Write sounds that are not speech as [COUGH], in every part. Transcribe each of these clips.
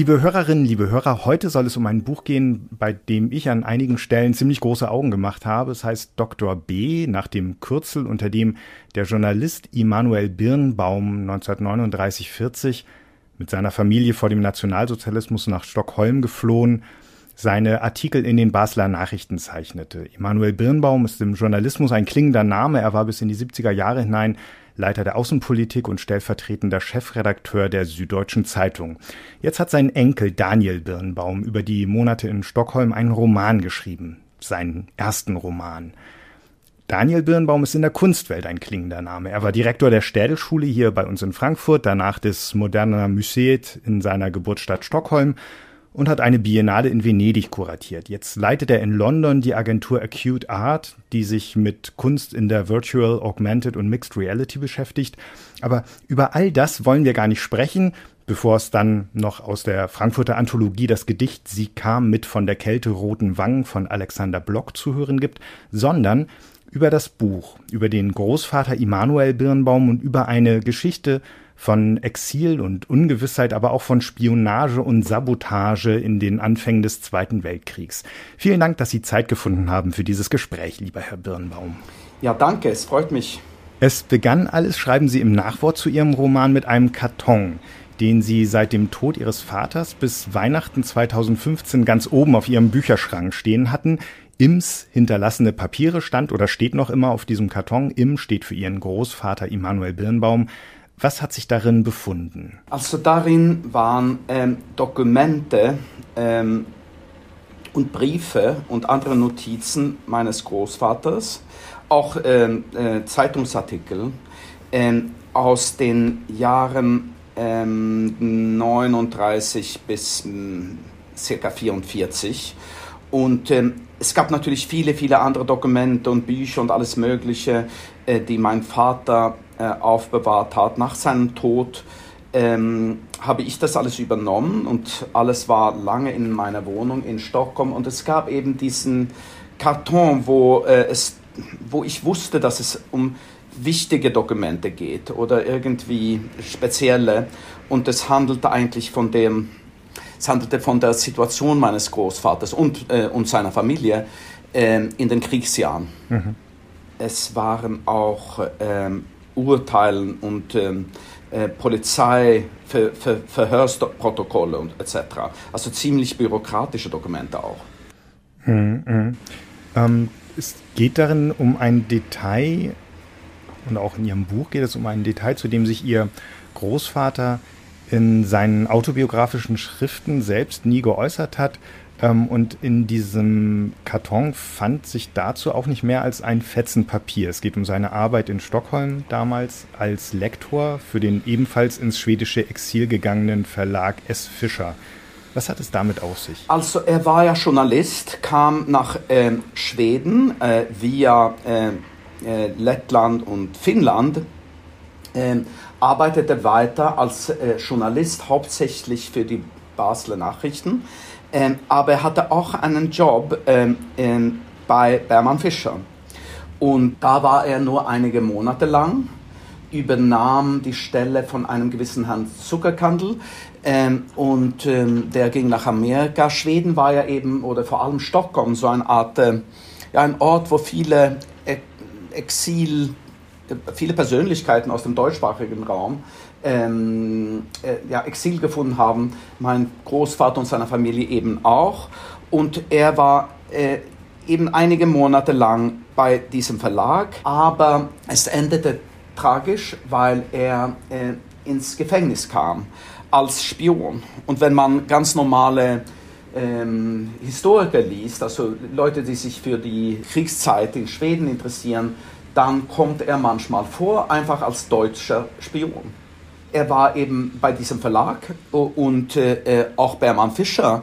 Liebe Hörerinnen, liebe Hörer, heute soll es um ein Buch gehen, bei dem ich an einigen Stellen ziemlich große Augen gemacht habe. Es heißt Dr. B, nach dem Kürzel, unter dem der Journalist Immanuel Birnbaum 1939-40 mit seiner Familie vor dem Nationalsozialismus nach Stockholm geflohen, seine Artikel in den Basler Nachrichten zeichnete. Immanuel Birnbaum ist im Journalismus ein klingender Name. Er war bis in die 70er Jahre hinein Leiter der Außenpolitik und stellvertretender Chefredakteur der Süddeutschen Zeitung. Jetzt hat sein Enkel Daniel Birnbaum über die Monate in Stockholm einen Roman geschrieben, seinen ersten Roman. Daniel Birnbaum ist in der Kunstwelt ein klingender Name. Er war Direktor der Städelschule hier bei uns in Frankfurt, danach des Moderner Museet in seiner Geburtsstadt Stockholm und hat eine Biennale in Venedig kuratiert. Jetzt leitet er in London die Agentur Acute Art, die sich mit Kunst in der Virtual, Augmented und Mixed Reality beschäftigt. Aber über all das wollen wir gar nicht sprechen, bevor es dann noch aus der Frankfurter Anthologie das Gedicht Sie kam mit von der Kälte roten Wangen von Alexander Block zu hören gibt, sondern über das Buch, über den Großvater Immanuel Birnbaum und über eine Geschichte von Exil und Ungewissheit, aber auch von Spionage und Sabotage in den Anfängen des Zweiten Weltkriegs. Vielen Dank, dass Sie Zeit gefunden haben für dieses Gespräch, lieber Herr Birnbaum. Ja, danke, es freut mich. Es begann alles, schreiben Sie im Nachwort zu Ihrem Roman, mit einem Karton, den Sie seit dem Tod Ihres Vaters bis Weihnachten 2015 ganz oben auf Ihrem Bücherschrank stehen hatten. Ims hinterlassene Papiere stand oder steht noch immer auf diesem Karton. Im steht für Ihren Großvater Immanuel Birnbaum. Was hat sich darin befunden? Also darin waren ähm, Dokumente ähm, und Briefe und andere Notizen meines Großvaters, auch ähm, äh, Zeitungsartikel ähm, aus den Jahren 39 ähm, bis hm, circa 44 und ähm, es gab natürlich viele, viele andere Dokumente und Bücher und alles Mögliche, äh, die mein Vater aufbewahrt hat. Nach seinem Tod ähm, habe ich das alles übernommen und alles war lange in meiner Wohnung in Stockholm und es gab eben diesen Karton, wo, äh, es, wo ich wusste, dass es um wichtige Dokumente geht oder irgendwie spezielle und es handelte eigentlich von dem, es handelte von der Situation meines Großvaters und, äh, und seiner Familie äh, in den Kriegsjahren. Mhm. Es waren auch ähm, Urteilen und ähm, äh, Polizei, Ver, Ver, Verhörsprotokolle und etc. Also ziemlich bürokratische Dokumente auch. Mhm, mh. ähm, es geht darin um ein Detail, und auch in Ihrem Buch geht es um ein Detail, zu dem sich Ihr Großvater in seinen autobiografischen Schriften selbst nie geäußert hat. Ähm, und in diesem Karton fand sich dazu auch nicht mehr als ein Fetzen Papier. Es geht um seine Arbeit in Stockholm damals als Lektor für den ebenfalls ins schwedische Exil gegangenen Verlag S. Fischer. Was hat es damit auf sich? Also er war ja Journalist, kam nach äh, Schweden äh, via äh, äh, Lettland und Finnland, ähm, arbeitete weiter als äh, Journalist hauptsächlich für die Basler Nachrichten ähm, aber er hatte auch einen Job ähm, ähm, bei Bermann Fischer. Und da war er nur einige Monate lang, übernahm die Stelle von einem gewissen Herrn Zuckerkandel ähm, und ähm, der ging nach Amerika. Schweden war ja eben, oder vor allem Stockholm, so eine Art, äh, ja, ein Ort, wo viele Exil, äh, viele Persönlichkeiten aus dem deutschsprachigen Raum ähm, äh, ja, Exil gefunden haben. Mein Großvater und seine Familie eben auch. Und er war äh, eben einige Monate lang bei diesem Verlag, aber es endete tragisch, weil er äh, ins Gefängnis kam als Spion. Und wenn man ganz normale ähm, Historiker liest, also Leute, die sich für die Kriegszeit in Schweden interessieren, dann kommt er manchmal vor, einfach als deutscher Spion er war eben bei diesem Verlag und äh, auch Bermann Fischer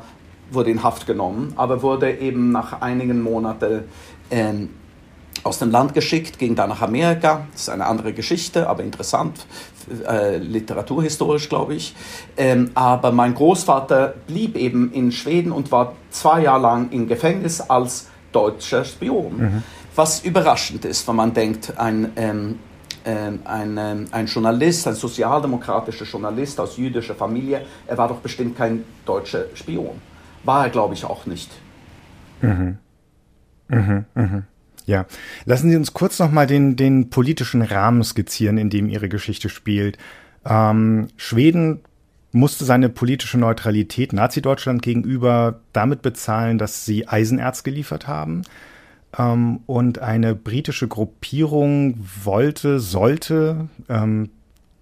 wurde in Haft genommen, aber wurde eben nach einigen Monaten äh, aus dem Land geschickt, ging dann nach Amerika. Das ist eine andere Geschichte, aber interessant, äh, literaturhistorisch glaube ich. Ähm, aber mein Großvater blieb eben in Schweden und war zwei Jahre lang im Gefängnis als deutscher Spion. Mhm. Was überraschend ist, wenn man denkt, ein ähm, ähm, ein, ähm, ein Journalist, ein sozialdemokratischer Journalist aus jüdischer Familie. Er war doch bestimmt kein deutscher Spion. War er, glaube ich, auch nicht. Mhm. Mhm, mhm. Ja, lassen Sie uns kurz nochmal den, den politischen Rahmen skizzieren, in dem Ihre Geschichte spielt. Ähm, Schweden musste seine politische Neutralität Nazi-Deutschland gegenüber damit bezahlen, dass sie Eisenerz geliefert haben. Ähm, und eine britische Gruppierung wollte, sollte, ähm,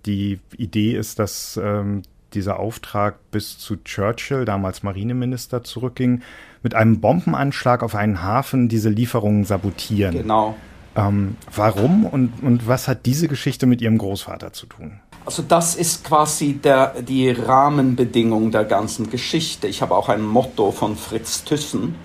die Idee ist, dass ähm, dieser Auftrag bis zu Churchill, damals Marineminister, zurückging, mit einem Bombenanschlag auf einen Hafen diese Lieferungen sabotieren. Genau. Ähm, warum und, und was hat diese Geschichte mit Ihrem Großvater zu tun? Also das ist quasi der, die Rahmenbedingung der ganzen Geschichte. Ich habe auch ein Motto von Fritz Thyssen,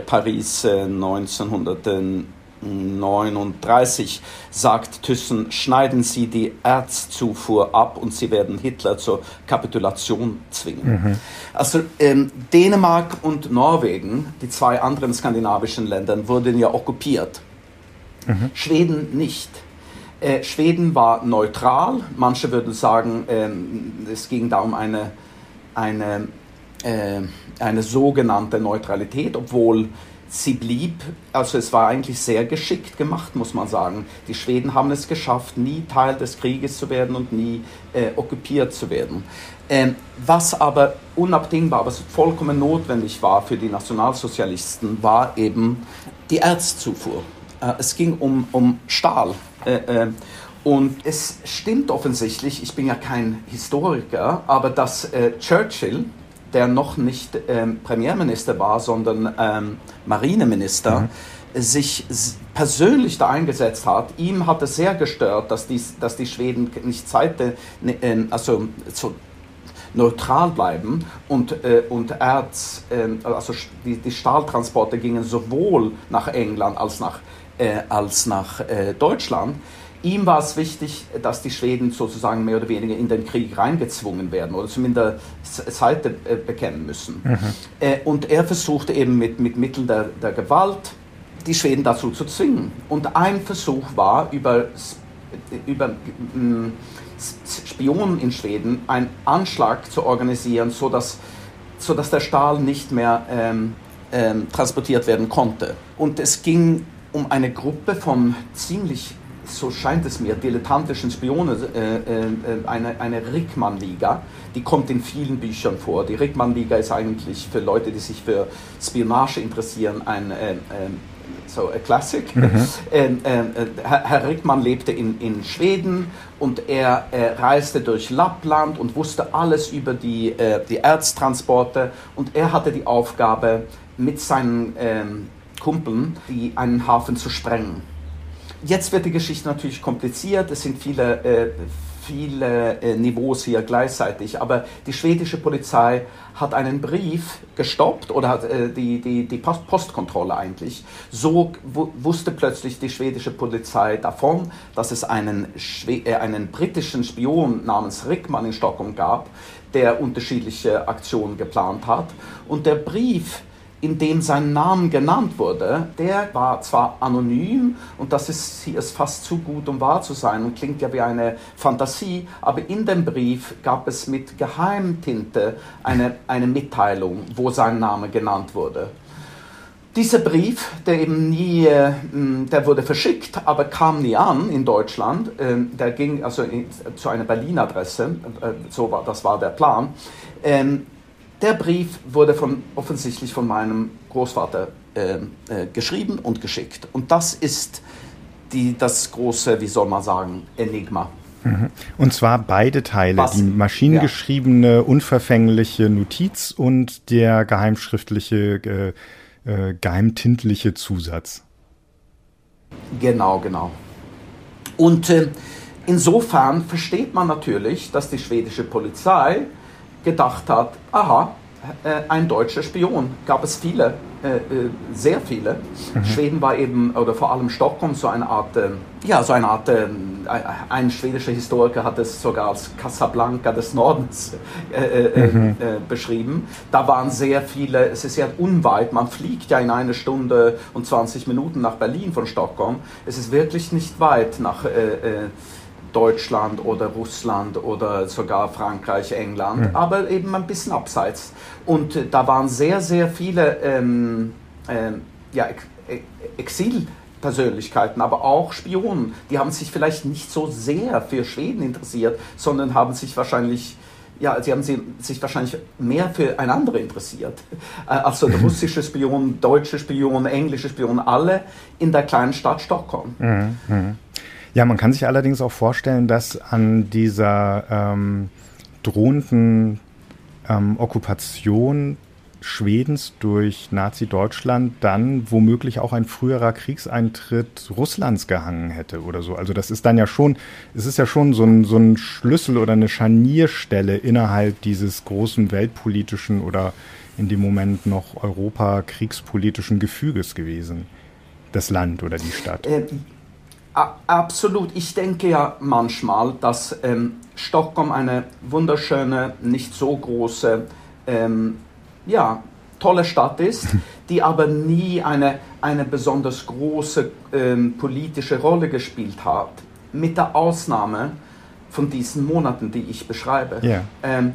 Paris äh, 1939, sagt Thyssen, schneiden Sie die Erzzufuhr ab und Sie werden Hitler zur Kapitulation zwingen. Mhm. Also ähm, Dänemark und Norwegen, die zwei anderen skandinavischen Länder, wurden ja okkupiert. Mhm. Schweden nicht. Äh, Schweden war neutral. Manche würden sagen, ähm, es ging da um eine, eine, äh, eine sogenannte Neutralität, obwohl sie blieb, also es war eigentlich sehr geschickt gemacht, muss man sagen. Die Schweden haben es geschafft, nie Teil des Krieges zu werden und nie äh, okkupiert zu werden. Ähm, was aber unabdingbar, aber vollkommen notwendig war für die Nationalsozialisten, war eben die Erzzufuhr. Äh, es ging um, um Stahl. Äh, äh, und es stimmt offensichtlich, ich bin ja kein Historiker, aber dass Churchill, der noch nicht ähm, Premierminister war, sondern ähm, Marineminister, mhm sich persönlich da eingesetzt hat. Ihm hat es sehr gestört, dass die, dass die Schweden nicht Seite, ne, ähm, also so neutral bleiben und, äh, und Erz, äh, also die, die Stahltransporte gingen sowohl nach England als nach äh, als nach äh, Deutschland. Ihm war es wichtig, dass die Schweden sozusagen mehr oder weniger in den Krieg reingezwungen werden oder zumindest Seite äh, bekennen müssen. Mhm. Äh, und er versuchte eben mit, mit Mitteln der, der Gewalt die Schweden dazu zu zwingen. Und ein Versuch war, über, über ähm, Spionen in Schweden einen Anschlag zu organisieren, sodass, sodass der Stahl nicht mehr ähm, ähm, transportiert werden konnte. Und es ging um eine Gruppe von ziemlich, so scheint es mir, dilettantischen Spionen, äh, äh, eine, eine Rickmann-Liga, die kommt in vielen Büchern vor. Die Rickmann-Liga ist eigentlich für Leute, die sich für Spionage interessieren, ein äh, äh so a Classic. Mhm. Ähm, äh, Herr Rickmann lebte in, in Schweden und er äh, reiste durch Lappland und wusste alles über die, äh, die Erztransporte und er hatte die Aufgabe, mit seinen ähm, Kumpeln, die einen Hafen zu sprengen. Jetzt wird die Geschichte natürlich kompliziert, es sind viele, äh, viele äh, Niveaus hier gleichzeitig, aber die schwedische Polizei hat einen Brief gestoppt oder hat äh, die, die, die Post Postkontrolle eigentlich. So wusste plötzlich die schwedische Polizei davon, dass es einen, Schwe äh, einen britischen Spion namens Rickmann in Stockholm gab, der unterschiedliche Aktionen geplant hat. Und der Brief in dem sein Name genannt wurde, der war zwar anonym und das ist hier ist fast zu gut, um wahr zu sein und klingt ja wie eine Fantasie, aber in dem Brief gab es mit Geheimtinte eine, eine Mitteilung, wo sein Name genannt wurde. Dieser Brief, der eben nie, äh, der wurde verschickt, aber kam nie an in Deutschland. Ähm, der ging also zu einer Berlin-Adresse, äh, so war, das war der Plan. Der Brief wurde von, offensichtlich von meinem Großvater äh, äh, geschrieben und geschickt. Und das ist die, das große, wie soll man sagen, Enigma. Mhm. Und zwar beide Teile, Was? die maschinengeschriebene, ja. unverfängliche Notiz und der geheimschriftliche, äh, äh, geheimtintliche Zusatz. Genau, genau. Und äh, insofern versteht man natürlich, dass die schwedische Polizei gedacht hat, aha, äh, ein deutscher Spion. Gab es viele, äh, äh, sehr viele. Mhm. Schweden war eben, oder vor allem Stockholm, so eine Art, äh, ja, so eine Art, äh, ein schwedischer Historiker hat es sogar als Casablanca des Nordens äh, mhm. beschrieben. Da waren sehr viele, es ist ja unweit, man fliegt ja in eine Stunde und 20 Minuten nach Berlin von Stockholm. Es ist wirklich nicht weit nach Deutschland oder Russland oder sogar Frankreich, England, mhm. aber eben ein bisschen abseits. Und äh, da waren sehr, sehr viele ähm, äh, ja, Exilpersönlichkeiten, aber auch Spionen. Die haben sich vielleicht nicht so sehr für Schweden interessiert, sondern haben sich wahrscheinlich ja, sie haben sich wahrscheinlich mehr für ein anderes interessiert. [LAUGHS] Äh, also russische Spion, deutsche Spion, englische Spion, alle in der kleinen Stadt Stockholm. Mhm, mhm. Ja, man kann sich allerdings auch vorstellen, dass an dieser ähm, drohenden ähm, Okkupation Schwedens durch Nazi-Deutschland dann womöglich auch ein früherer Kriegseintritt Russlands gehangen hätte oder so. Also das ist dann ja schon, es ist ja schon so ein, so ein Schlüssel oder eine Scharnierstelle innerhalb dieses großen weltpolitischen oder in dem Moment noch Europa-kriegspolitischen Gefüges gewesen. Das Land oder die Stadt. Äh, absolut. Ich denke ja manchmal, dass ähm, Stockholm eine wunderschöne, nicht so große ähm, ja, tolle Stadt ist, [LAUGHS] die aber nie eine, eine besonders große ähm, politische Rolle gespielt hat. Mit der Ausnahme von diesen Monaten, die ich beschreibe. Yeah. Ähm,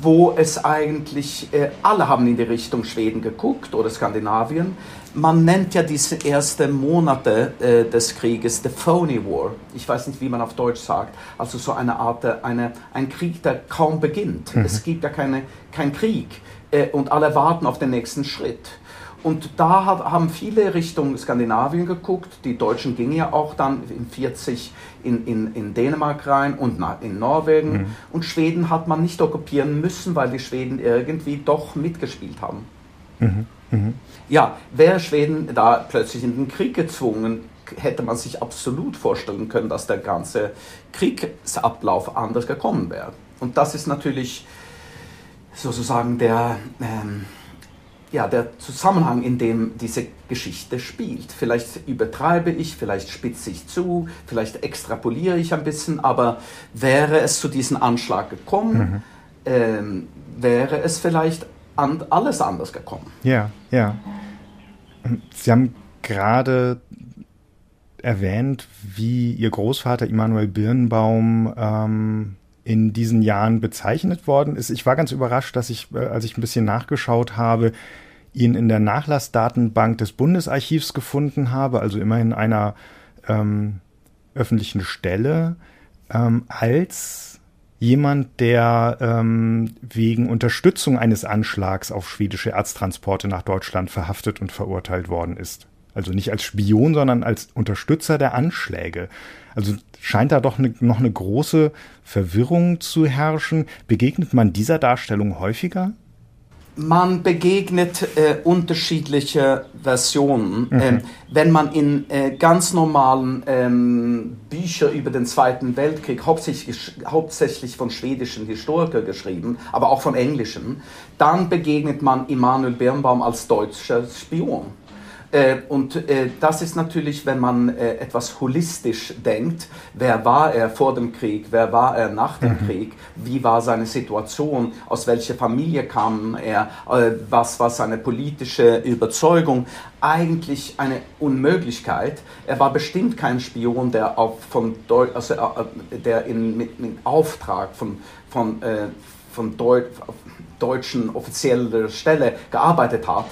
wo es eigentlich, äh, alle haben in die Richtung Schweden geguckt oder Skandinavien. Man nennt ja diese ersten Monate äh, des Krieges the Phony War. Ich weiß nicht, wie man auf Deutsch sagt. Also so eine Art, äh, eine, ein Krieg, der kaum beginnt. Mhm. Es gibt ja keine, keinen Krieg äh, und alle warten auf den nächsten Schritt. Und da hat, haben viele Richtung Skandinavien geguckt. Die Deutschen gingen ja auch dann in 40 in, in, in Dänemark rein und in Norwegen. Mhm. Und Schweden hat man nicht okkupieren müssen, weil die Schweden irgendwie doch mitgespielt haben. Mhm. Mhm. Ja, wäre Schweden da plötzlich in den Krieg gezwungen, hätte man sich absolut vorstellen können, dass der ganze Kriegsablauf anders gekommen wäre. Und das ist natürlich sozusagen der, ähm, ja, der Zusammenhang, in dem diese Geschichte spielt. Vielleicht übertreibe ich, vielleicht spitze ich zu, vielleicht extrapoliere ich ein bisschen, aber wäre es zu diesem Anschlag gekommen, mhm. ähm, wäre es vielleicht an, alles anders gekommen. Ja, ja. Sie haben gerade erwähnt, wie Ihr Großvater Immanuel Birnbaum ähm, in diesen Jahren bezeichnet worden ist. Ich war ganz überrascht, dass ich, äh, als ich ein bisschen nachgeschaut habe, ihn in der Nachlassdatenbank des Bundesarchivs gefunden habe, also immerhin einer ähm, öffentlichen Stelle, ähm, als jemand, der ähm, wegen Unterstützung eines Anschlags auf schwedische Erztransporte nach Deutschland verhaftet und verurteilt worden ist. Also nicht als Spion, sondern als Unterstützer der Anschläge. Also scheint da doch ne, noch eine große Verwirrung zu herrschen. Begegnet man dieser Darstellung häufiger? Man begegnet äh, unterschiedliche Versionen. Mhm. Ähm, wenn man in äh, ganz normalen ähm, Bücher über den Zweiten Weltkrieg, hauptsächlich, hauptsächlich von schwedischen Historikern geschrieben, aber auch von englischen, dann begegnet man Immanuel Birnbaum als deutscher Spion. Äh, und äh, das ist natürlich, wenn man äh, etwas holistisch denkt, wer war er vor dem Krieg, wer war er nach dem mhm. Krieg, wie war seine Situation, aus welcher Familie kam er, was war seine politische Überzeugung, eigentlich eine Unmöglichkeit. Er war bestimmt kein Spion, der, auf, von Deu also, der in, mit, mit Auftrag von, von, von Deu deutschen offizieller Stelle gearbeitet hat.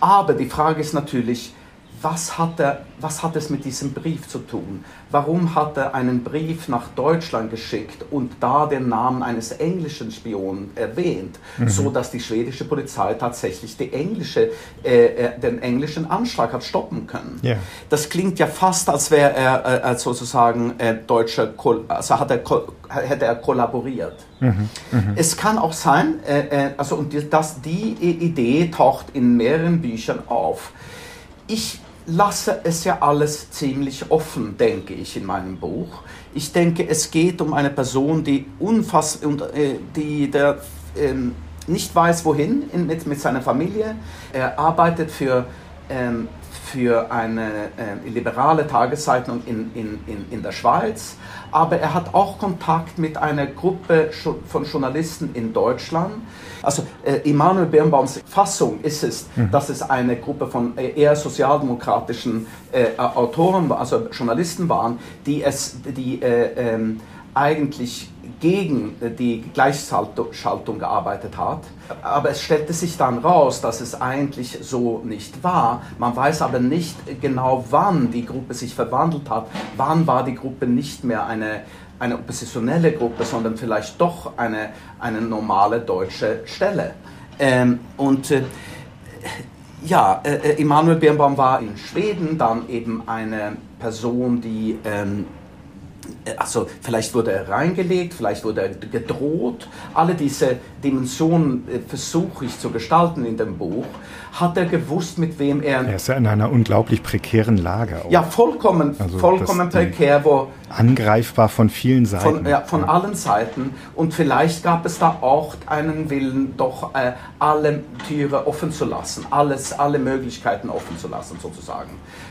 Aber die Frage ist natürlich, was hat, er, was hat es mit diesem Brief zu tun? Warum hat er einen Brief nach Deutschland geschickt und da den Namen eines englischen Spionen erwähnt, mhm. so dass die schwedische Polizei tatsächlich die englische, äh, äh den englischen Anschlag hat stoppen können? Yeah. Das klingt ja fast, als wäre er äh, sozusagen äh, deutscher, also hat er, hätte er kollaboriert. Mhm. Mhm. Es kann auch sein, äh, äh, also und die, das, die Idee taucht in mehreren Büchern auf. Ich lasse es ja alles ziemlich offen, denke ich in meinem Buch. Ich denke, es geht um eine Person, die unfassbar, äh, die der, ähm, nicht weiß, wohin in, mit, mit seiner Familie. Er arbeitet für, ähm, für eine äh, liberale Tageszeitung in, in, in, in der Schweiz, aber er hat auch Kontakt mit einer Gruppe von Journalisten in Deutschland. Also äh, Immanuel Birnbaums Fassung ist es, mhm. dass es eine Gruppe von äh, eher sozialdemokratischen äh, Autoren, also Journalisten waren, die es, die äh, ähm, eigentlich gegen die Gleichschaltung gearbeitet hat. Aber es stellte sich dann raus, dass es eigentlich so nicht war. Man weiß aber nicht genau, wann die Gruppe sich verwandelt hat. Wann war die Gruppe nicht mehr eine, eine oppositionelle Gruppe, sondern vielleicht doch eine, eine normale deutsche Stelle. Ähm, und äh, ja, äh, Emanuel Birnbaum war in Schweden dann eben eine Person, die ähm, also vielleicht wurde er reingelegt, vielleicht wurde er gedroht. Alle diese Dimensionen äh, versuche ich zu gestalten in dem Buch. Hat er gewusst, mit wem er... Er ist ja in einer unglaublich prekären Lage. Auch. Ja, vollkommen, also vollkommen prekär, wo... Angreifbar von vielen Seiten. Von, ja, von ja. allen Seiten. Und vielleicht gab es da auch einen Willen, doch äh, alle Türe offen zu lassen, alles, alle Möglichkeiten offen zu lassen, sozusagen.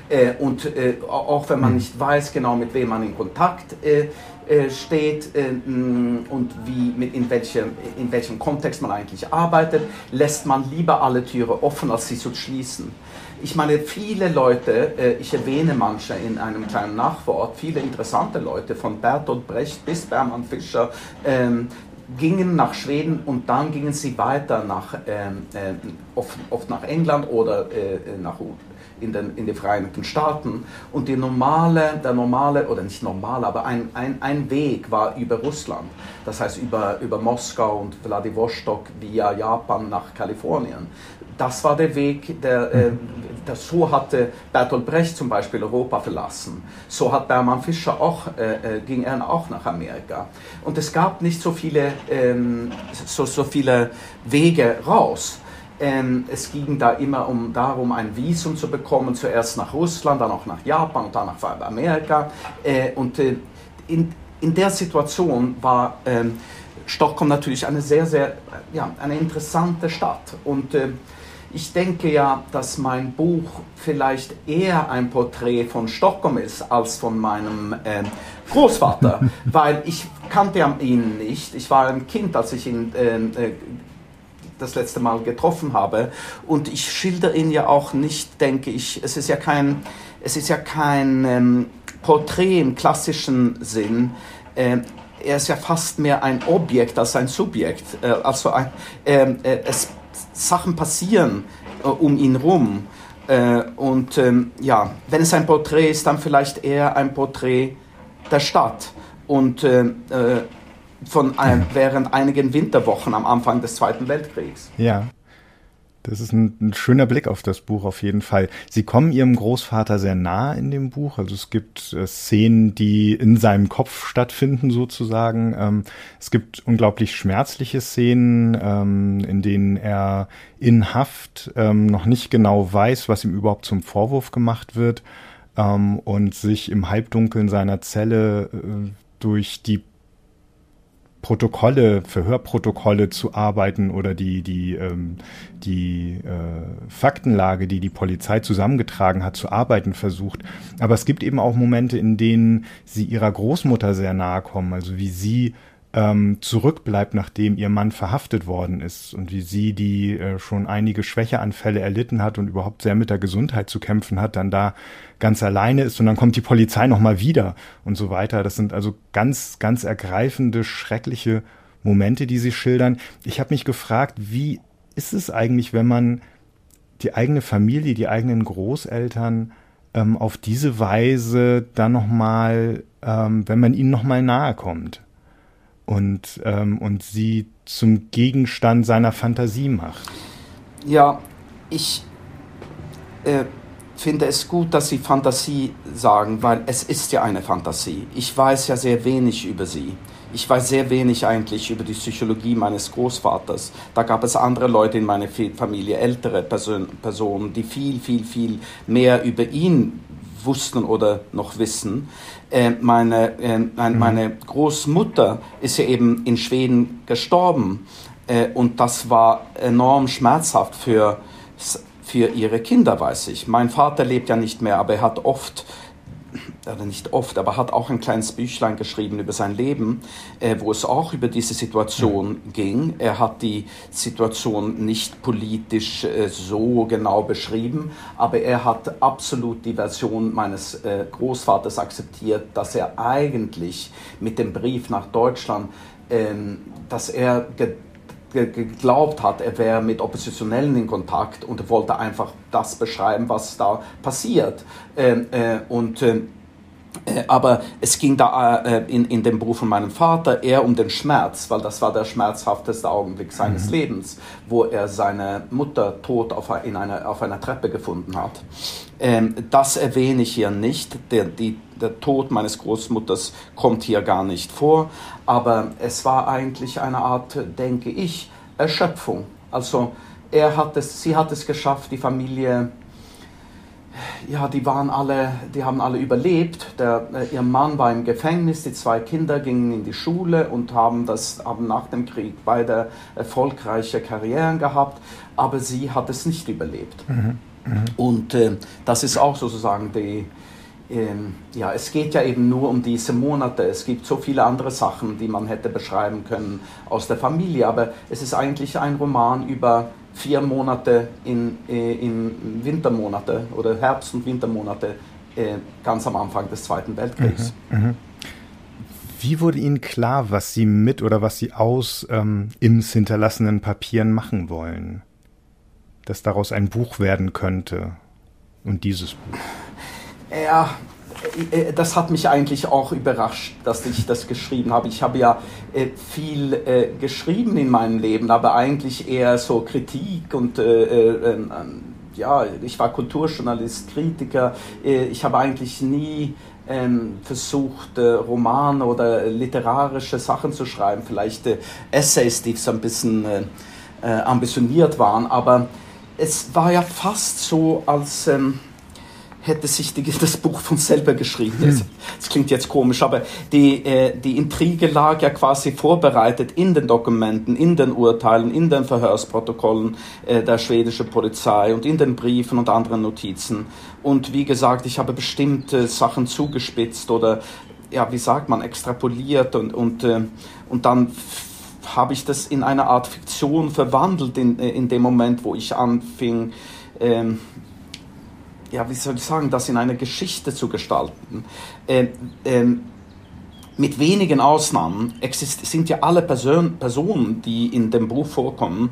Äh, und äh, auch wenn man hm. nicht weiß genau, mit wem man in Kontakt äh, äh, steht äh, und wie, mit, in, welchem, in welchem Kontext man eigentlich arbeitet, lässt man lieber alle Türen offen, als sie zu schließen. Ich meine, viele Leute, äh, ich erwähne manche in einem kleinen Nachwort, viele interessante Leute, von Bertolt Brecht bis Bermann Fischer, ähm, gingen nach Schweden und dann gingen sie weiter nach, ähm, äh, oft, oft, nach England oder äh, nach in den, in den Vereinigten Staaten. Und die normale, der normale, oder nicht normal, aber ein, ein, ein Weg war über Russland. Das heißt über, über Moskau und Vladivostok via Japan nach Kalifornien. Das war der Weg, der, äh, der, so hatte Bertolt Brecht zum Beispiel Europa verlassen. So hat Bermann Fischer auch, äh, äh ging er auch nach Amerika. Und es gab nicht so viele, ähm, so, so viele Wege raus. Ähm, es ging da immer um darum, ein Visum zu bekommen, zuerst nach Russland, dann auch nach Japan und dann nach Amerika. Äh, und äh, in, in der Situation war ähm, Stockholm natürlich eine sehr, sehr, ja, eine interessante Stadt. Und äh, ich denke ja, dass mein Buch vielleicht eher ein Porträt von Stockholm ist als von meinem äh, Großvater, [LAUGHS] weil ich kannte ihn nicht. Ich war ein Kind, als ich ihn äh, äh das letzte Mal getroffen habe. Und ich schilder ihn ja auch nicht, denke ich, es ist ja kein, es ist ja kein ähm, Porträt im klassischen Sinn. Äh, er ist ja fast mehr ein Objekt als ein Subjekt. Äh, also ein, ähm, äh, es, Sachen passieren äh, um ihn rum. Äh, und ähm, ja, wenn es ein Porträt ist, dann vielleicht eher ein Porträt der Stadt. Und äh, von ein, während einigen Winterwochen am Anfang des Zweiten Weltkriegs. Ja. Das ist ein, ein, schöner Blick auf das Buch auf jeden Fall. Sie kommen ihrem Großvater sehr nah in dem Buch. Also es gibt äh, Szenen, die in seinem Kopf stattfinden sozusagen. Ähm, es gibt unglaublich schmerzliche Szenen, ähm, in denen er in Haft ähm, noch nicht genau weiß, was ihm überhaupt zum Vorwurf gemacht wird ähm, und sich im Halbdunkeln seiner Zelle äh, durch die Protokolle, Verhörprotokolle zu arbeiten oder die, die, ähm, die äh, Faktenlage, die die Polizei zusammengetragen hat, zu arbeiten versucht. Aber es gibt eben auch Momente, in denen sie ihrer Großmutter sehr nahe kommen, also wie sie ähm, zurückbleibt, nachdem ihr Mann verhaftet worden ist und wie sie, die äh, schon einige Schwächeanfälle erlitten hat und überhaupt sehr mit der Gesundheit zu kämpfen hat, dann da ganz alleine ist und dann kommt die Polizei nochmal wieder und so weiter. Das sind also ganz, ganz ergreifende, schreckliche Momente, die sie schildern. Ich habe mich gefragt, wie ist es eigentlich, wenn man die eigene Familie, die eigenen Großeltern ähm, auf diese Weise dann nochmal, ähm, wenn man ihnen nochmal nahe kommt? Und, ähm, und sie zum Gegenstand seiner Fantasie macht. Ja, ich äh, finde es gut, dass Sie Fantasie sagen, weil es ist ja eine Fantasie. Ich weiß ja sehr wenig über sie. Ich weiß sehr wenig eigentlich über die Psychologie meines Großvaters. Da gab es andere Leute in meiner Familie, ältere Person, Personen, die viel, viel, viel mehr über ihn wussten oder noch wissen. Äh, meine, äh, mhm. meine Großmutter ist ja eben in Schweden gestorben äh, und das war enorm schmerzhaft für, für ihre Kinder, weiß ich. Mein Vater lebt ja nicht mehr, aber er hat oft oder nicht oft, aber hat auch ein kleines Büchlein geschrieben über sein Leben, äh, wo es auch über diese Situation mhm. ging. Er hat die Situation nicht politisch äh, so genau beschrieben, aber er hat absolut die Version meines äh, Großvaters akzeptiert, dass er eigentlich mit dem Brief nach Deutschland, ähm, dass er geglaubt hat, er wäre mit Oppositionellen in Kontakt und wollte einfach das beschreiben, was da passiert. Ähm, äh, und äh, äh, aber es ging da äh, in, in dem Beruf von meinem Vater eher um den Schmerz, weil das war der schmerzhafteste Augenblick seines mhm. Lebens, wo er seine Mutter tot auf, in eine, auf einer Treppe gefunden hat. Ähm, das erwähne ich hier nicht. Der, die, der Tod meines Großmutters kommt hier gar nicht vor, aber es war eigentlich eine Art, denke ich, Erschöpfung. Also er hat es, sie hat es geschafft, die Familie ja, die waren alle, die haben alle überlebt. Der, äh, ihr Mann war im Gefängnis, die zwei Kinder gingen in die Schule und haben, das, haben nach dem Krieg beide erfolgreiche Karrieren gehabt, aber sie hat es nicht überlebt. Mhm. Mhm. Und äh, das ist auch sozusagen die, ähm, ja, es geht ja eben nur um diese Monate. Es gibt so viele andere Sachen, die man hätte beschreiben können aus der Familie, aber es ist eigentlich ein Roman über vier Monate in, äh, in Wintermonate oder Herbst- und Wintermonate äh, ganz am Anfang des Zweiten Weltkriegs. Mhm, mh. Wie wurde Ihnen klar, was Sie mit oder was Sie aus ähm, Ims hinterlassenen Papieren machen wollen? Dass daraus ein Buch werden könnte und dieses Buch? Ja, das hat mich eigentlich auch überrascht, dass ich das geschrieben habe. Ich habe ja äh, viel geschrieben in meinem Leben, aber eigentlich eher so Kritik und ähm, ja, ich war Kulturjournalist, Kritiker. Ich habe eigentlich nie ähm, versucht, äh, Romane oder literarische Sachen zu schreiben, vielleicht äh, Essays, die so ein bisschen äh, ambitioniert waren, aber es war ja fast so, als ähm, hätte sich die, das Buch von selber geschrieben. Das, hm. das klingt jetzt komisch, aber die, äh, die Intrige lag ja quasi vorbereitet in den Dokumenten, in den Urteilen, in den Verhörsprotokollen äh, der schwedischen Polizei und in den Briefen und anderen Notizen. Und wie gesagt, ich habe bestimmte Sachen zugespitzt oder, ja, wie sagt man, extrapoliert und, und, äh, und dann habe ich das in eine Art Fiktion verwandelt in, äh, in dem Moment, wo ich anfing, ähm, ja, wie soll ich sagen, das in eine Geschichte zu gestalten. Ähm, ähm, mit wenigen Ausnahmen sind ja alle Person, Personen, die in dem Buch vorkommen,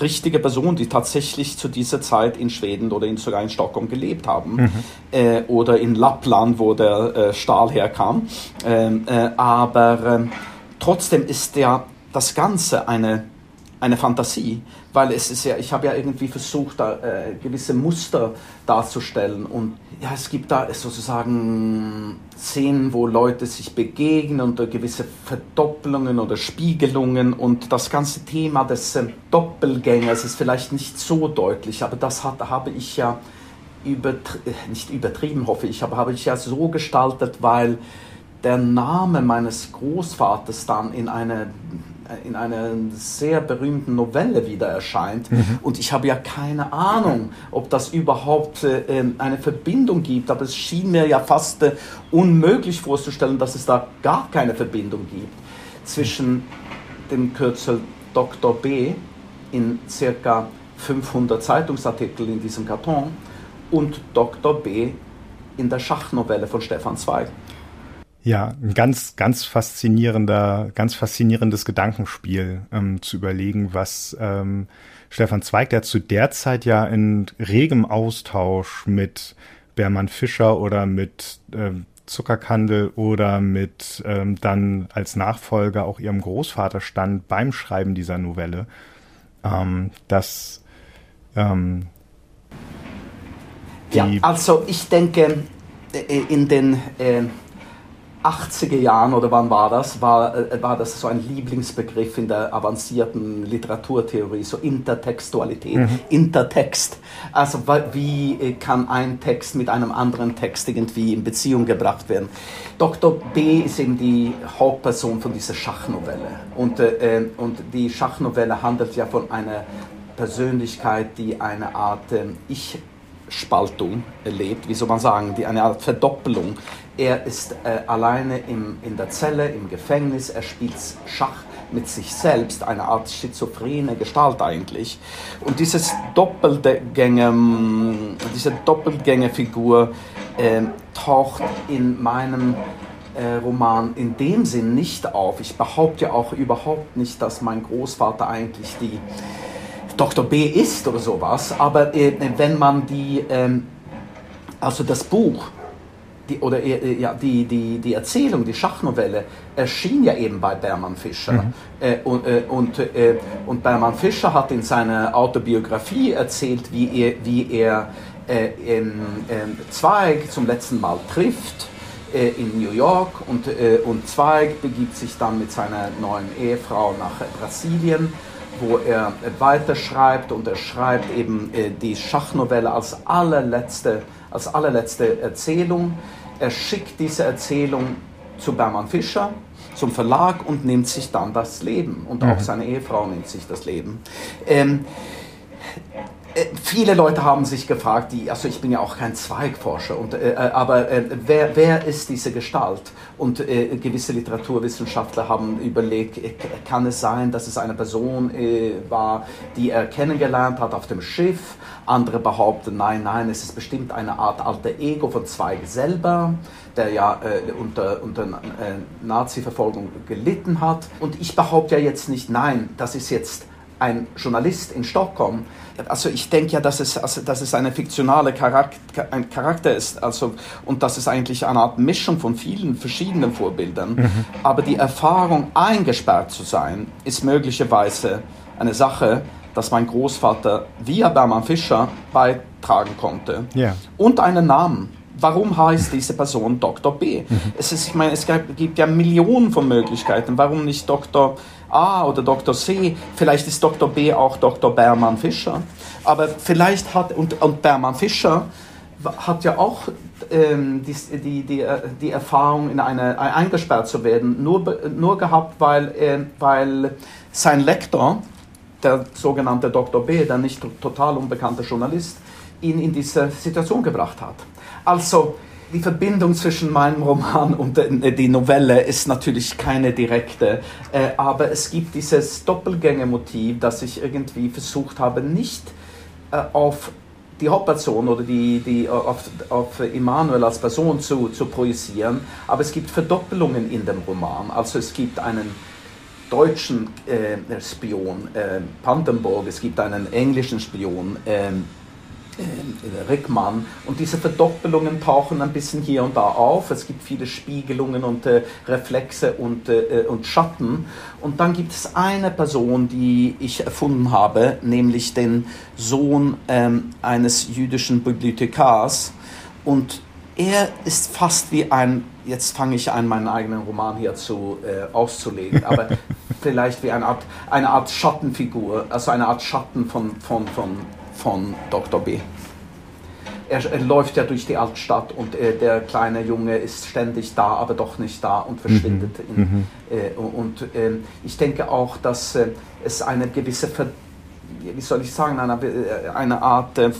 richtige Personen, die tatsächlich zu dieser Zeit in Schweden oder in, sogar in Stockholm gelebt haben mhm. äh, oder in Lappland, wo der äh, Stahl herkam. Ähm, äh, aber ähm, trotzdem ist ja das Ganze eine, eine Fantasie weil es ist ja, ich habe ja irgendwie versucht, da äh, gewisse Muster darzustellen. Und ja, es gibt da sozusagen Szenen, wo Leute sich begegnen und gewisse Verdoppelungen oder Spiegelungen. Und das ganze Thema des äh, Doppelgängers ist vielleicht nicht so deutlich, aber das hat, habe ich ja übertri äh, nicht übertrieben, hoffe ich, aber habe ich ja so gestaltet, weil der Name meines Großvaters dann in eine in einer sehr berühmten Novelle wieder erscheint. Mhm. Und ich habe ja keine Ahnung, ob das überhaupt äh, ähm, eine Verbindung gibt. Aber es schien mir ja fast äh, unmöglich vorzustellen, dass es da gar keine Verbindung gibt zwischen dem Kürzel Dr. B in circa 500 Zeitungsartikeln in diesem Karton und Dr. B in der Schachnovelle von Stefan Zweig. Ja, ein ganz, ganz faszinierender, ganz faszinierendes Gedankenspiel ähm, zu überlegen, was ähm, Stefan Zweig, der zu der Zeit ja in regem Austausch mit Bermann Fischer oder mit ähm, Zuckerkandel oder mit ähm, dann als Nachfolger auch ihrem Großvater stand beim Schreiben dieser Novelle, ähm, dass ähm, ja, also ich denke äh, in den äh, 80er Jahren oder wann war das, war, äh, war das so ein Lieblingsbegriff in der avancierten Literaturtheorie, so Intertextualität, mhm. Intertext. Also wie äh, kann ein Text mit einem anderen Text irgendwie in Beziehung gebracht werden? Dr. B ist eben die Hauptperson von dieser Schachnovelle. Und, äh, und die Schachnovelle handelt ja von einer Persönlichkeit, die eine Art äh, Ich-Spaltung erlebt, wie soll man sagen, die eine Art Verdoppelung. Er ist äh, alleine im, in der Zelle, im Gefängnis, er spielt Schach mit sich selbst, eine Art schizophrene Gestalt eigentlich. Und dieses Doppelgänger, diese Doppelgängerfigur äh, taucht in meinem äh, Roman in dem Sinn nicht auf. Ich behaupte ja auch überhaupt nicht, dass mein Großvater eigentlich die Dr. B ist oder sowas, aber äh, wenn man die, ähm, also das Buch, die, oder äh, ja, die, die, die Erzählung, die Schachnovelle, erschien ja eben bei Bermann Fischer. Mhm. Äh, und, äh, und, äh, und Bermann Fischer hat in seiner Autobiografie erzählt, wie er, wie er äh, Zweig zum letzten Mal trifft äh, in New York und, äh, und Zweig begibt sich dann mit seiner neuen Ehefrau nach Brasilien, wo er weiterschreibt und er schreibt eben äh, die Schachnovelle als allerletzte, als allerletzte Erzählung. Er schickt diese Erzählung zu Bermann Fischer, zum Verlag und nimmt sich dann das Leben. Und auch mhm. seine Ehefrau nimmt sich das Leben. Ähm, äh, viele Leute haben sich gefragt, die, also ich bin ja auch kein Zweigforscher, und, äh, äh, aber äh, wer, wer ist diese Gestalt? Und äh, gewisse Literaturwissenschaftler haben überlegt, äh, kann es sein, dass es eine Person war, die er kennengelernt hat auf dem Schiff? Andere behaupten, nein, nein, es ist bestimmt eine Art alter Ego von Zweig selber, der ja unter, unter Nazi-Verfolgung gelitten hat. Und ich behaupte ja jetzt nicht, nein, das ist jetzt ein Journalist in Stockholm, also ich denke ja, dass es, also, dass es eine fiktionale Charakter, ein Charakter ist also, und dass es eigentlich eine Art Mischung von vielen verschiedenen Vorbildern. Mhm. Aber die Erfahrung, eingesperrt zu sein, ist möglicherweise eine Sache, dass mein Großvater via Bermann Fischer beitragen konnte. Yeah. Und einen Namen. Warum heißt diese Person Dr. B? Mhm. Es, ist, ich meine, es gibt ja Millionen von Möglichkeiten. Warum nicht Dr. A oder Dr. C, vielleicht ist Dr. B auch Dr. Bermann Fischer. Aber vielleicht hat, und, und Bermann Fischer hat ja auch ähm, die, die, die, äh, die Erfahrung, in eine, eingesperrt zu werden, nur, nur gehabt, weil, äh, weil sein Lektor, der sogenannte Dr. B, der nicht total unbekannte Journalist, ihn in diese Situation gebracht hat. Also, die Verbindung zwischen meinem Roman und die Novelle ist natürlich keine direkte, äh, aber es gibt dieses Doppelgängermotiv, das ich irgendwie versucht habe, nicht äh, auf die Hauptperson oder die, die auf, auf Immanuel als Person zu, zu projizieren, aber es gibt Verdoppelungen in dem Roman. Also es gibt einen deutschen äh, Spion, äh, Pantenburg, es gibt einen englischen Spion, äh, äh, Rickmann. Und diese Verdoppelungen tauchen ein bisschen hier und da auf. Es gibt viele Spiegelungen und äh, Reflexe und, äh, und Schatten. Und dann gibt es eine Person, die ich erfunden habe, nämlich den Sohn ähm, eines jüdischen Bibliothekars. Und er ist fast wie ein, jetzt fange ich an, meinen eigenen Roman hier zu, äh, auszulegen, aber [LAUGHS] vielleicht wie eine Art, eine Art Schattenfigur, also eine Art Schatten von, von, von von Dr. B. Er, er, läuft ja durch die Altstadt und äh, der kleine Junge ist ständig da, aber doch nicht da und verschwindet. Mhm. In, mhm. äh, und äh, ich denke auch, dass äh, es eine gewisse, Ver wie soll ich sagen, eine, äh, eine Art, äh,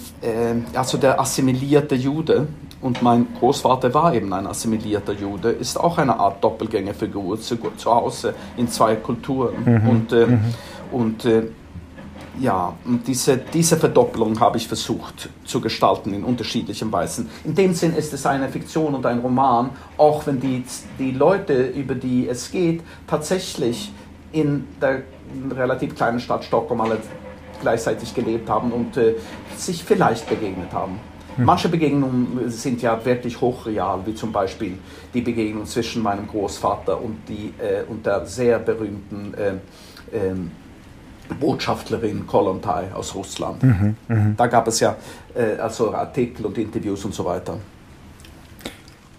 also der assimilierte Jude, und mein Großvater war eben ein assimilierter Jude, ist auch eine Art Doppelgängerfigur zu, zu Hause in zwei Kulturen. Mhm. Und, mhm. und ja, und diese, diese Verdopplung habe ich versucht zu gestalten in unterschiedlichen Weisen. In dem Sinn ist es eine Fiktion und ein Roman, auch wenn die, die Leute, über die es geht, tatsächlich in der relativ kleinen Stadt Stockholm alle gleichzeitig gelebt haben und äh, sich vielleicht begegnet haben. Hm. Manche Begegnungen sind ja wirklich hochreal, wie zum Beispiel die Begegnung zwischen meinem Großvater und, die, äh, und der sehr berühmten äh, ähm, Botschafterin Kolontai aus Russland. Mhm, mh. Da gab es ja äh, also Artikel und Interviews und so weiter.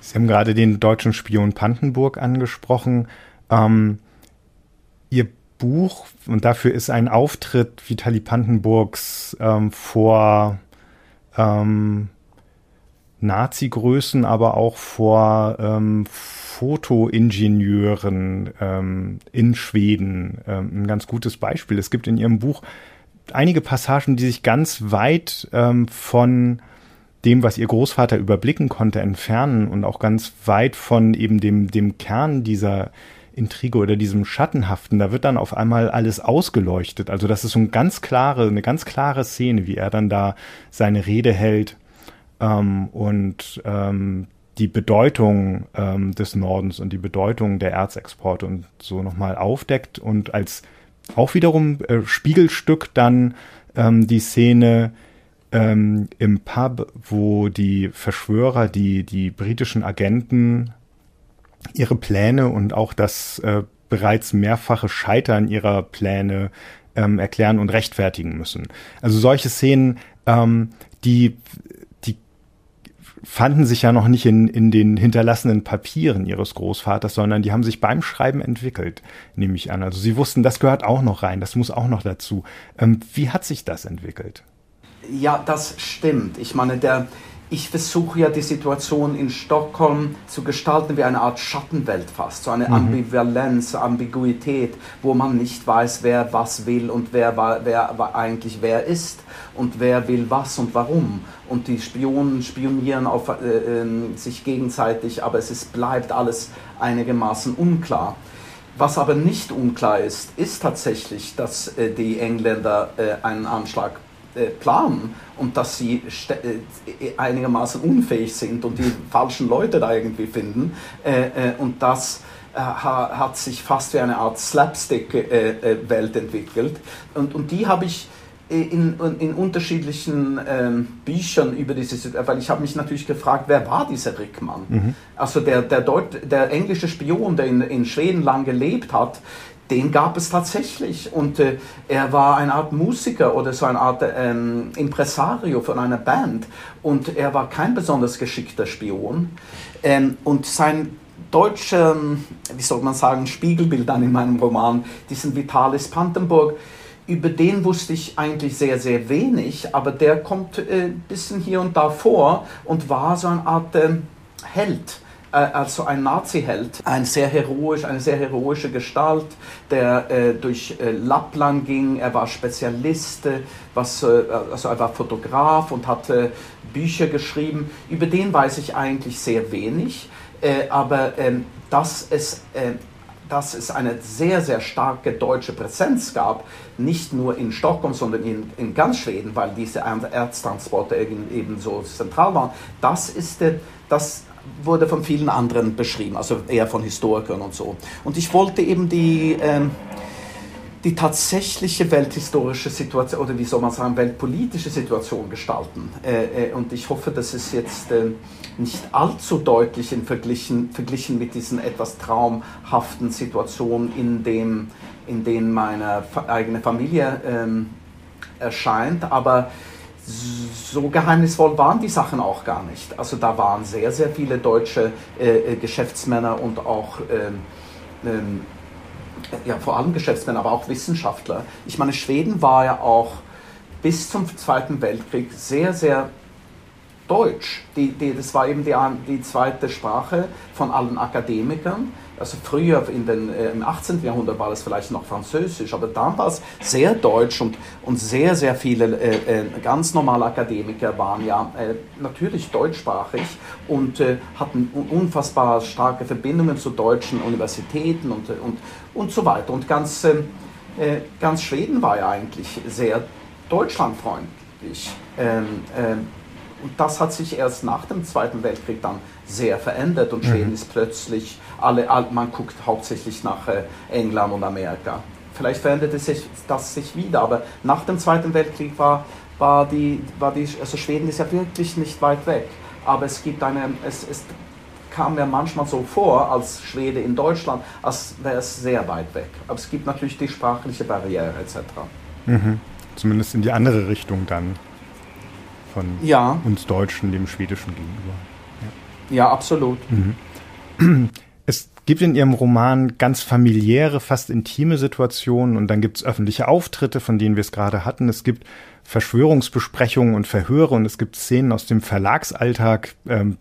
Sie haben gerade den deutschen Spion Pantenburg angesprochen. Ähm, Ihr Buch, und dafür ist ein Auftritt Vitali Pantenburgs ähm, vor ähm, Nazi-Größen, aber auch vor ähm, Fotoingenieuren ähm, in Schweden ähm, ein ganz gutes Beispiel. Es gibt in Ihrem Buch einige Passagen, die sich ganz weit ähm, von dem, was ihr Großvater überblicken konnte, entfernen und auch ganz weit von eben dem, dem Kern dieser Intrige oder diesem Schattenhaften. Da wird dann auf einmal alles ausgeleuchtet. Also das ist so eine ganz klare, eine ganz klare Szene, wie er dann da seine Rede hält ähm, und ähm, die Bedeutung ähm, des Nordens und die Bedeutung der Erzexporte und so nochmal aufdeckt und als auch wiederum äh, Spiegelstück dann ähm, die Szene ähm, im Pub, wo die Verschwörer, die, die britischen Agenten ihre Pläne und auch das äh, bereits mehrfache Scheitern ihrer Pläne ähm, erklären und rechtfertigen müssen. Also solche Szenen, ähm, die fanden sich ja noch nicht in, in den hinterlassenen Papieren ihres Großvaters, sondern die haben sich beim Schreiben entwickelt, nehme ich an. Also sie wussten, das gehört auch noch rein, das muss auch noch dazu. Ähm, wie hat sich das entwickelt? Ja, das stimmt. Ich meine, der, ich versuche ja die Situation in Stockholm zu gestalten wie eine Art Schattenwelt fast, so eine mhm. Ambivalenz, Ambiguität, wo man nicht weiß, wer was will und wer, wer eigentlich wer ist und wer will was und warum. Und die Spionen spionieren auf äh, äh, sich gegenseitig, aber es ist, bleibt alles einigermaßen unklar. Was aber nicht unklar ist, ist tatsächlich, dass äh, die Engländer äh, einen Anschlag äh, planen und dass sie äh, einigermaßen unfähig sind und die falschen Leute da irgendwie finden. Äh, und das hat sich fast wie eine Art Slapstick-Welt entwickelt. Und, und die habe ich in, in unterschiedlichen ähm, Büchern über diese, weil ich habe mich natürlich gefragt, wer war dieser Rickmann? Mhm. Also der, der, Deut der englische Spion, der in, in Schweden lang gelebt hat, den gab es tatsächlich. Und äh, er war eine Art Musiker oder so eine Art ähm, Impresario von einer Band. Und er war kein besonders geschickter Spion. Ähm, und sein deutscher, wie soll man sagen, Spiegelbild dann in meinem Roman, diesen Vitalis Pantenburg, über den wusste ich eigentlich sehr, sehr wenig, aber der kommt ein äh, bisschen hier und da vor und war so eine Art äh, Held äh, also ein Nazi-Held, ein sehr heroisch, eine sehr heroische Gestalt, der äh, durch äh, Lappland ging. Er war Spezialist, äh, was, äh, also er war Fotograf und hatte Bücher geschrieben. Über den weiß ich eigentlich sehr wenig, äh, aber ähm, dass es dass es eine sehr, sehr starke deutsche Präsenz gab, nicht nur in Stockholm, sondern in, in ganz Schweden, weil diese Erztransporte eben so zentral waren, das ist, das wurde von vielen anderen beschrieben, also eher von Historikern und so. Und ich wollte eben die, ähm, die tatsächliche welthistorische Situation oder wie soll man sagen, weltpolitische Situation gestalten. Äh, äh, und ich hoffe, dass es jetzt äh, nicht allzu deutlich in verglichen, verglichen mit diesen etwas traumhaften Situationen, in, dem, in denen meine eigene Familie ähm, erscheint, aber so geheimnisvoll waren die Sachen auch gar nicht. Also da waren sehr, sehr viele deutsche äh, äh Geschäftsmänner und auch, ähm, ähm, ja, vor allem Geschäftsmänner, aber auch Wissenschaftler. Ich meine, Schweden war ja auch bis zum Zweiten Weltkrieg sehr, sehr deutsch. Die, die, das war eben die, die zweite Sprache von allen Akademikern. Also früher in den, äh, im 18. Jahrhundert war das vielleicht noch Französisch, aber es sehr deutsch und, und sehr, sehr viele äh, äh, ganz normale Akademiker waren ja äh, natürlich deutschsprachig und äh, hatten unfassbar starke Verbindungen zu deutschen Universitäten und, und, und so weiter. Und ganz, äh, ganz Schweden war ja eigentlich sehr deutschlandfreundlich. Ähm, ähm, und das hat sich erst nach dem Zweiten Weltkrieg dann sehr verändert und Schweden mhm. ist plötzlich, alle, man guckt hauptsächlich nach äh, England und Amerika. Vielleicht veränderte sich das sich wieder, aber nach dem Zweiten Weltkrieg war, war, die, war die, also Schweden ist ja wirklich nicht weit weg, aber es gibt eine, es, es kam mir manchmal so vor, als Schwede in Deutschland, als wäre es sehr weit weg. Aber es gibt natürlich die sprachliche Barriere etc. Mhm. Zumindest in die andere Richtung dann von ja. uns Deutschen dem Schwedischen gegenüber. Ja, absolut. Mhm. Es gibt in Ihrem Roman ganz familiäre, fast intime Situationen und dann gibt es öffentliche Auftritte, von denen wir es gerade hatten. Es gibt Verschwörungsbesprechungen und Verhöre und es gibt Szenen aus dem Verlagsalltag, ähm,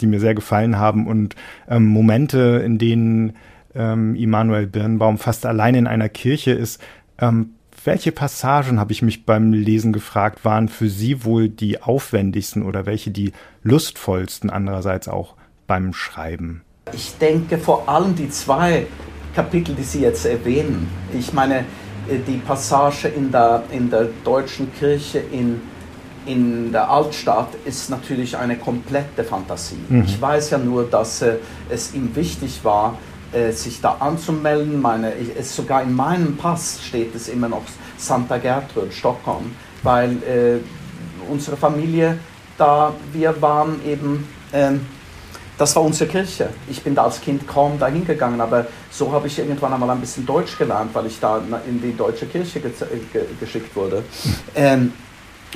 die mir sehr gefallen haben und ähm, Momente, in denen ähm, Immanuel Birnbaum fast allein in einer Kirche ist. Ähm, welche Passagen, habe ich mich beim Lesen gefragt, waren für Sie wohl die aufwendigsten oder welche die lustvollsten andererseits auch beim Schreiben? Ich denke vor allem die zwei Kapitel, die Sie jetzt erwähnen. Ich meine, äh, die Passage in der, in der deutschen Kirche in, in der Altstadt ist natürlich eine komplette Fantasie. Mhm. Ich weiß ja nur, dass äh, es ihm wichtig war, äh, sich da anzumelden. Meine, es, sogar in meinem Pass steht es immer noch Santa Gertrud, Stockholm, weil äh, unsere Familie da, wir waren eben, ähm, das war unsere Kirche. Ich bin da als Kind kaum dahin gegangen, aber so habe ich irgendwann einmal ein bisschen Deutsch gelernt, weil ich da in die deutsche Kirche ge ge geschickt wurde. [LAUGHS] Ähm,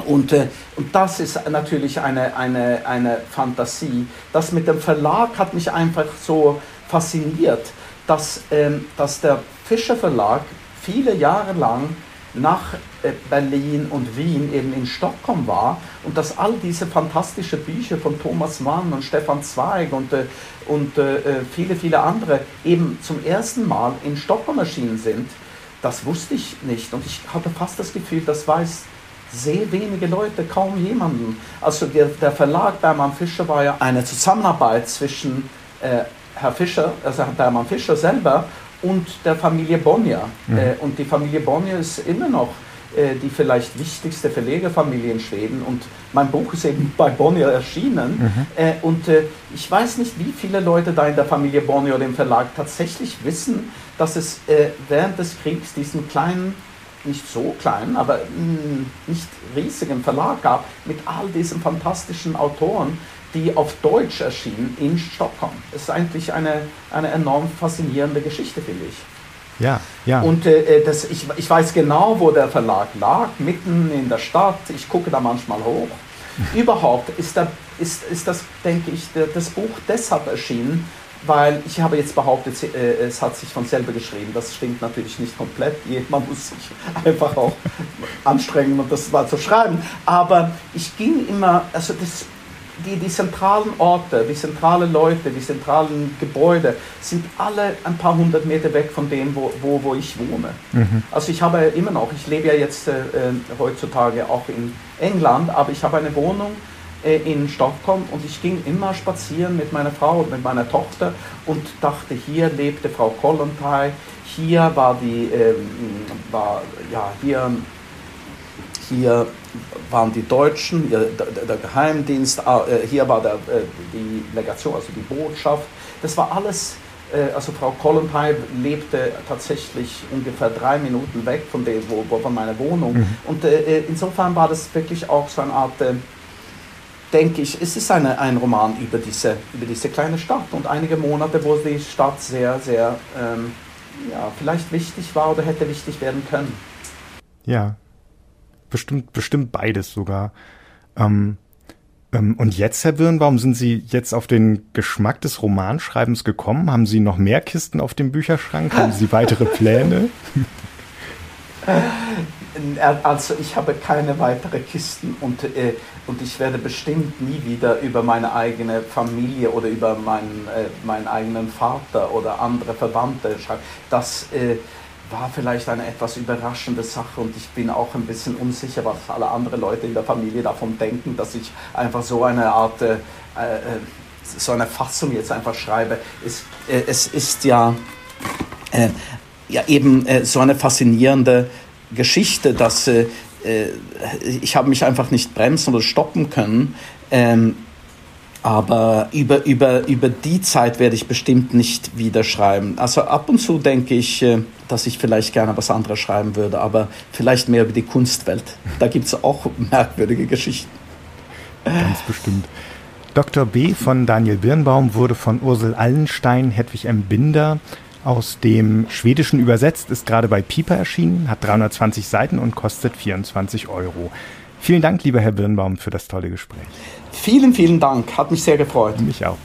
und, äh, und das ist natürlich eine, eine, eine Fantasie. Das mit dem Verlag hat mich einfach so fasziniert, dass, ähm, dass der Fischer Verlag viele Jahre lang nach äh, Berlin und Wien eben in Stockholm war und dass all diese fantastischen Bücher von Thomas Mann und Stefan Zweig und, äh, und äh, äh, viele, viele andere eben zum ersten Mal in Stockholm erschienen sind, das wusste ich nicht und ich hatte fast das Gefühl, das weiß sehr wenige Leute, kaum jemanden. Also der, der Verlag Bermann Fischer war ja eine Zusammenarbeit zwischen Herr Fischer, also Herr Bermann Fischer selber und der Familie Bonnier. Mhm. Äh, und die Familie Bonnier ist immer noch äh, die vielleicht wichtigste Verlegerfamilie in Schweden und mein Buch ist eben [LAUGHS] bei Bonnier erschienen mhm. äh, und ich weiß nicht, wie viele Leute da in der Familie Bonnier oder im Verlag tatsächlich wissen, dass es äh, während des Kriegs diesen kleinen nicht so kleinen, aber mm, nicht riesigen Verlag gab mit all diesen fantastischen Autoren, die auf Deutsch erschienen in Stockholm. Es ist eigentlich eine, eine enorm faszinierende Geschichte, finde ich. Ja, ja. Und äh, äh, das, ich, ich weiß genau, wo der Verlag lag, mitten in der Stadt. Ich gucke da manchmal hoch. [LAUGHS] Überhaupt ist, da, ist, ist das, denke ich, das Buch deshalb erschienen, weil ich habe jetzt behauptet, äh, es hat sich von selber geschrieben. Das stimmt natürlich nicht komplett. Man muss sich [LAUGHS] einfach auch anstrengen, um das mal zu schreiben. Aber ich ging immer, also das die, die zentralen Orte, die zentralen Leute, die zentralen Gebäude sind alle ein paar hundert Meter weg von dem, wo, wo, wo ich wohne. Mhm. Also ich habe immer noch, ich lebe ja jetzt äh, äh, heutzutage auch in England, aber ich habe eine Wohnung äh, in Stockholm und ich ging immer spazieren mit meiner Frau und mit meiner Tochter und dachte, hier lebte Frau Kollontai, hier war die, ähm, war, ja, hier hier waren die Deutschen, der, Geheimdienst, äh, hier war der, äh, die Legation, also die Botschaft. Das war alles, äh, also Frau Kollontai lebte tatsächlich ungefähr drei Minuten weg von, der, wo, von meiner Wohnung. Mhm. Und insofern war das wirklich auch so eine Art, denke ich, es ist eine, ein Roman über diese, über diese kleine Stadt und einige Monate, wo die Stadt sehr, sehr, ähm, ja, vielleicht wichtig war oder hätte wichtig werden können. Ja, bestimmt, bestimmt beides sogar. Ähm, ähm, und jetzt, Herr Birnbaum, sind Sie jetzt auf den Geschmack des Romanschreibens gekommen? Haben Sie noch mehr Kisten auf dem Bücherschrank? Haben Sie weitere [LAUGHS] Pläne? Also ich habe keine weiteren Kisten und, äh, und ich werde bestimmt nie wieder über meine eigene Familie oder über meinen, äh, meinen eigenen Vater oder andere Verwandte schreiben. Das, äh, war vielleicht eine etwas überraschende Sache und ich bin auch ein bisschen unsicher, was alle anderen Leute in der Familie davon denken, dass ich einfach so eine Art, äh, äh, so eine Fassung jetzt einfach schreibe. Es, äh, es ist ja, äh, ja eben äh, so eine faszinierende Geschichte, dass äh, ich habe mich einfach nicht bremsen oder stoppen können. Ähm, aber über, über, über die Zeit werde ich bestimmt nicht wieder schreiben. Also ab und zu denke ich, äh, dass ich vielleicht gerne was anderes schreiben würde, aber vielleicht mehr über die Kunstwelt. Da gibt es auch merkwürdige Geschichten. Ganz bestimmt. Dr. B. von Daniel Birnbaum wurde von Ursel Allenstein, Hedwig M. Binder aus dem Schwedischen übersetzt, ist gerade bei Piper erschienen, hat 320 Seiten und kostet 24 Euro. Vielen Dank, lieber Herr Birnbaum, für das tolle Gespräch. Vielen, vielen Dank. Hat mich sehr gefreut. Mich auch.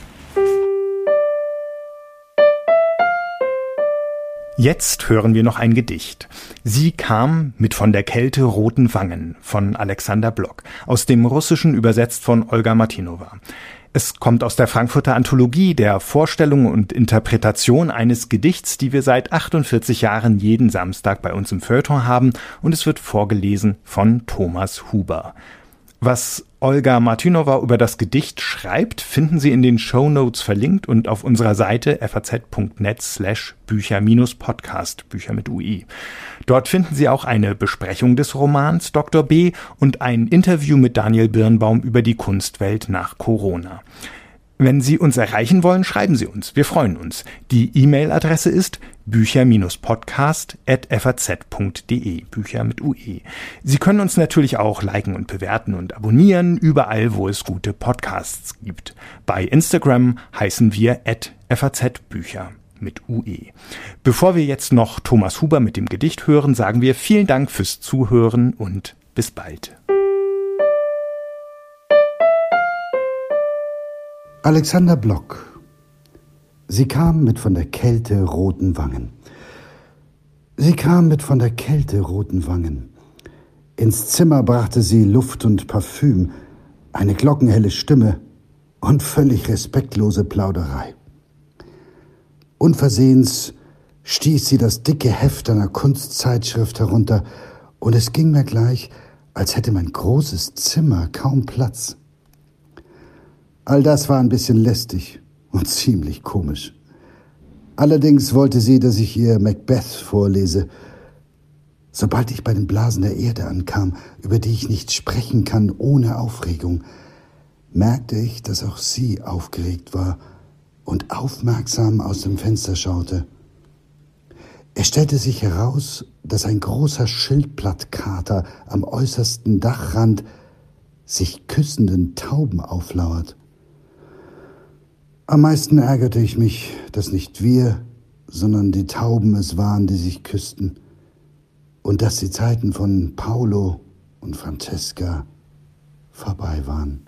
Jetzt hören wir noch ein Gedicht. Sie kam mit von der Kälte roten Wangen von Alexander Block, aus dem Russischen übersetzt von Olga Martinova. Es kommt aus der Frankfurter Anthologie der Vorstellung und Interpretation eines Gedichts, die wir seit 48 Jahren jeden Samstag bei uns im Feuilleton haben und es wird vorgelesen von Thomas Huber. Was Olga Martinova über das Gedicht schreibt, finden Sie in den Show Notes verlinkt und auf unserer Seite faz.net slash Bücher-Podcast, Bücher mit UI. Dort finden Sie auch eine Besprechung des Romans Dr. B und ein Interview mit Daniel Birnbaum über die Kunstwelt nach Corona. Wenn Sie uns erreichen wollen, schreiben Sie uns. Wir freuen uns. Die E-Mail-Adresse ist bücher-podcast.faz.de. Bücher mit UE. Sie können uns natürlich auch liken und bewerten und abonnieren, überall, wo es gute Podcasts gibt. Bei Instagram heißen wir @fazbücher mit UE. Bevor wir jetzt noch Thomas Huber mit dem Gedicht hören, sagen wir vielen Dank fürs Zuhören und bis bald. Alexander Block. Sie kam mit von der Kälte roten Wangen. Sie kam mit von der Kälte roten Wangen. Ins Zimmer brachte sie Luft und Parfüm, eine glockenhelle Stimme und völlig respektlose Plauderei. Unversehens stieß sie das dicke Heft einer Kunstzeitschrift herunter, und es ging mir gleich, als hätte mein großes Zimmer kaum Platz. All das war ein bisschen lästig und ziemlich komisch. Allerdings wollte sie, dass ich ihr Macbeth vorlese. Sobald ich bei den Blasen der Erde ankam, über die ich nicht sprechen kann ohne Aufregung, merkte ich, dass auch sie aufgeregt war und aufmerksam aus dem Fenster schaute. Es stellte sich heraus, dass ein großer Schildblattkater am äußersten Dachrand sich küssenden Tauben auflauert. Am meisten ärgerte ich mich, dass nicht wir, sondern die Tauben es waren, die sich küssten, und dass die Zeiten von Paolo und Francesca vorbei waren.